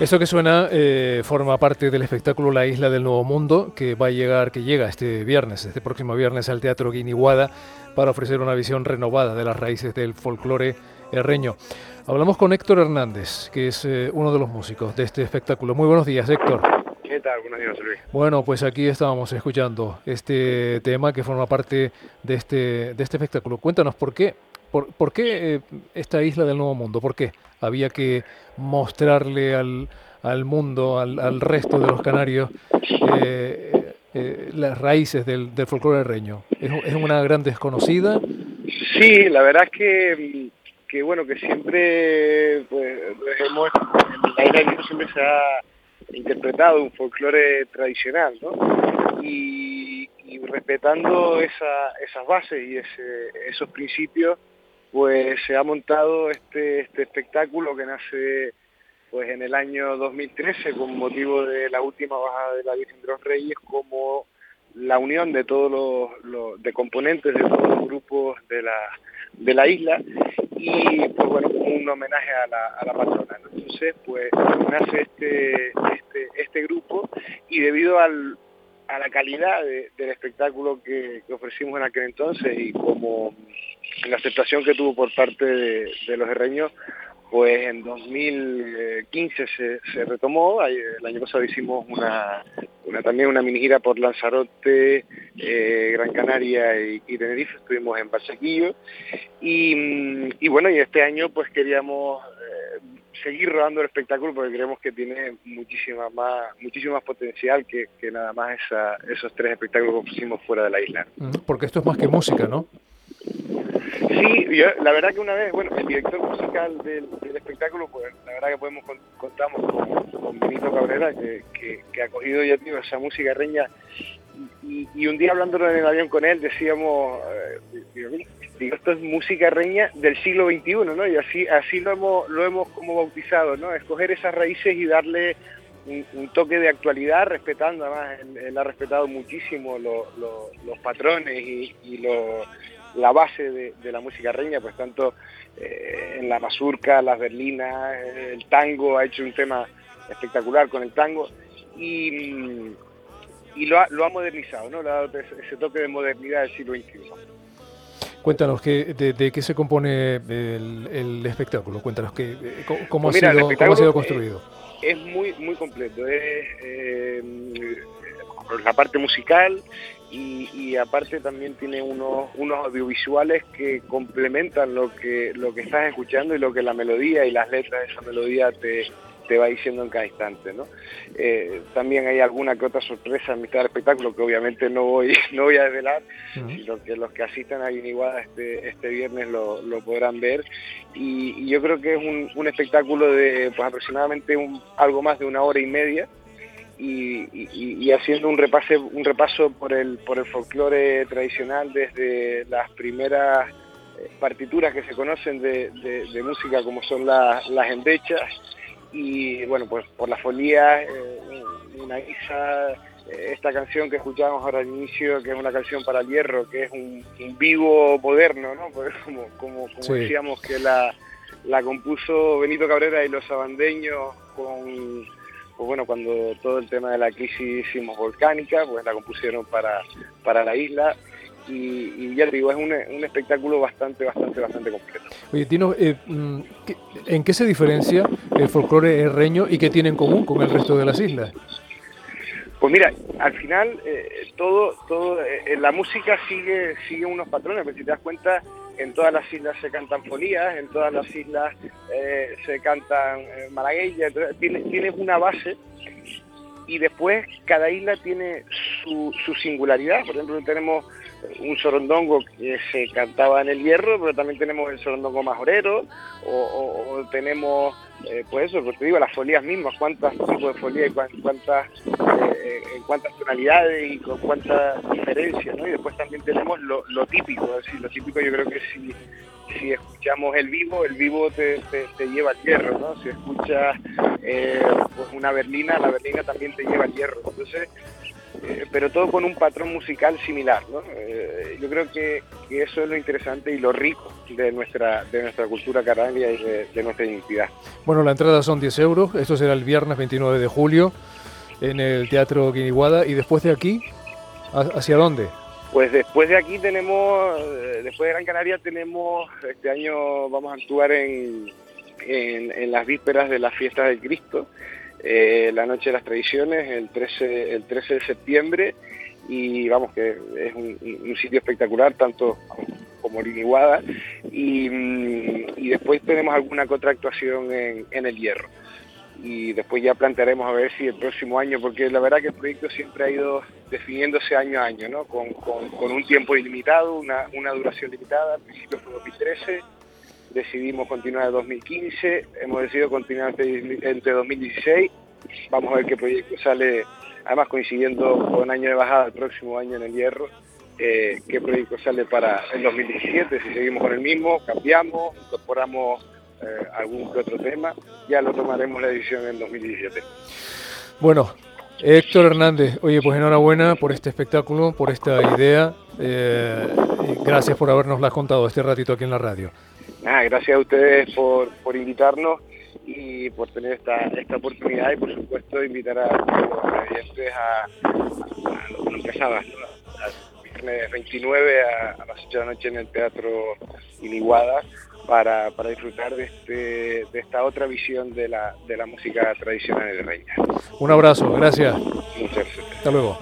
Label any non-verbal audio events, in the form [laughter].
Esto que suena eh, forma parte del espectáculo La Isla del Nuevo Mundo, que va a llegar, que llega este viernes, este próximo viernes al Teatro Guiniguada, para ofrecer una visión renovada de las raíces del folclore herreño. Hablamos con Héctor Hernández, que es eh, uno de los músicos de este espectáculo. Muy buenos días, Héctor. ¿Qué tal? Buenos días, Luis. Bueno, pues aquí estábamos escuchando este tema que forma parte de este, de este espectáculo. Cuéntanos, ¿por qué, por, qué eh, esta isla del Nuevo Mundo? ¿Por qué había que mostrarle al, al mundo, al, al, resto de los canarios, eh, eh, las raíces del, del folclore herreño? ¿Es, ¿Es, una gran desconocida? Sí, la verdad es que, que bueno, que siempre, pues, hemos, en la isla siempre se ha interpretado un folclore tradicional, ¿no? Y, respetando esa, esas bases y esos principios, pues se ha montado este, este espectáculo que nace pues en el año 2013 con motivo de la última bajada de la Virgen de los Reyes como la unión de todos los, de componentes de todos los grupos de la, de la isla y pues bueno un homenaje a la, a la patrona entonces pues nace este este este grupo y debido al, a la calidad de, del espectáculo que, ofrecimos en aquel entonces y como la aceptación que tuvo por parte de, los herreños pues en 2015 se, retomó, el año pasado hicimos una, también una mini gira por Lanzarote, eh, Gran Canaria y, Tenerife, estuvimos en Barsequillo y, y, bueno, y este año pues queríamos eh, seguir rodando el espectáculo porque creemos que tiene muchísima más, muchísimo más potencial que, que nada más esa, esos tres espectáculos que pusimos fuera de la isla. Porque esto es más que música, ¿no? Sí, la verdad que una vez, bueno, el director musical del, del espectáculo, pues la verdad que podemos contamos con, Benito Cabrera, que, que, ha cogido ya tío, esa música reña, y, un día hablándolo en el avión con él decíamos, eh, digo, digo, esto es música reña del siglo XXI, ¿no? Y así, así lo hemos, lo hemos como bautizado, ¿no? Escoger esas raíces y darle un, toque de actualidad, respetando, además, él, ha respetado muchísimo lo, los patrones y, y lo, la base de, de, la música reña, pues tanto eh, en la mazurca, las berlinas, el tango, ha hecho un tema espectacular con el tango y, y lo, ha, lo ha modernizado, ¿no? Le ha dado ese toque de modernidad del siglo XXI. Cuéntanos, ¿qué, de, de, qué se compone el, el espectáculo? Cuéntanos, que, cómo, pues mira, ha sido, ¿cómo ha sido construido? Es, es muy, muy completo. Es eh, la parte musical y, y, aparte también tiene unos, unos audiovisuales que complementan lo que, lo que estás escuchando y lo que la melodía y las letras de esa melodía te, te va diciendo en cada instante, ¿no? Eh, también hay alguna que otra sorpresa en mitad del espectáculo que obviamente no voy, [laughs] no voy a desvelar, uh -huh. sino que los que asistan a Guiniguada este, este viernes lo, lo podrán ver. Y, y, yo creo que es un, un espectáculo de pues, aproximadamente un, algo más de una hora y media, y, y, y, haciendo un repase un repaso por el por el folclore tradicional desde las primeras partituras que se conocen de, de, de música como son la, las endechas y bueno pues por la folía eh, una guisa esta canción que escuchábamos ahora al inicio que es una canción para el hierro que es un, un vivo moderno no pues como como, como sí. decíamos que la la compuso Benito Cabrera y los abandeños con pues bueno, cuando todo el tema de la crisis volcánica, pues la compusieron para, para la isla y, y ya te digo, es un, un, espectáculo bastante, bastante, bastante completo. Oye, Tino, eh, mm, ¿en qué se diferencia el folclore herreño y qué tiene en común con el resto de las islas? Pues mira, al final eh, todo, todo, eh, la música sigue, sigue unos patrones, pero si te das cuenta, en todas las islas se cantan folías, en todas las islas eh, se cantan eh, malagueñas, tienes, una base y después cada isla tiene su, singularidad. Por ejemplo, tenemos un sorondongo que se cantaba en el hierro, pero también tenemos el sorondongo majorero, o, o, tenemos, eh, pues eso, pues te digo, las folías mismas, cuántos tipos de folías y cuántas, en cuántas tonalidades y con cuántas diferencias, ¿no? Y después también tenemos lo, lo típico, es decir, lo típico yo creo que si si escuchamos el vivo, el vivo te, te, te lleva al hierro, ¿no? Si escuchas eh, pues una berlina, la berlina también te lleva al hierro. Entonces, eh, pero todo con un patrón musical similar. ¿no? Eh, yo creo que, eso es lo interesante y lo rico de nuestra, de nuestra cultura canaria y de, nuestra identidad. Bueno, la entrada son 10 euros, esto será el viernes 29 de julio en el Teatro Guiniguada. Y después de aquí, ¿hacia dónde? Pues después de aquí tenemos, eh, después de Gran Canaria tenemos, este año vamos a actuar en, en, las vísperas de las fiestas del Cristo, eh, la Noche de las Tradiciones, el 13, el 13 de septiembre, y vamos que es un, sitio espectacular, tanto como Liniguada, y, mm, y después tenemos alguna otra actuación en, en el Hierro y después ya plantearemos a ver si el próximo año, porque la verdad que el proyecto siempre ha ido definiéndose año a año, ¿no? con, con, un tiempo ilimitado, una, una, duración limitada, al principio fue 2013, decidimos continuar en 2015, hemos decidido continuar entre, 2016, vamos a ver qué proyecto sale, además coincidiendo con año de bajada el próximo año en el hierro, eh, qué proyecto sale para el 2017, si seguimos con el mismo, cambiamos, incorporamos eh, algún que otro tema, ya lo tomaremos la edición en 2017. Bueno, Héctor Hernández, oye, pues enhorabuena por este espectáculo, por esta idea. Eh, gracias por habernos contado este ratito aquí en la radio. gracias a ustedes por, por invitarnos y por tener esta, esta oportunidad y por supuesto invitar a, los clientes a, los casadas, ¿no? viernes 29 a, a, las 8 de la noche en el Teatro Iniguada para, para disfrutar de, este, de esta otra visión de la, de la música tradicional de Reina. Un abrazo, gracias. Muchas gracias. Hasta luego.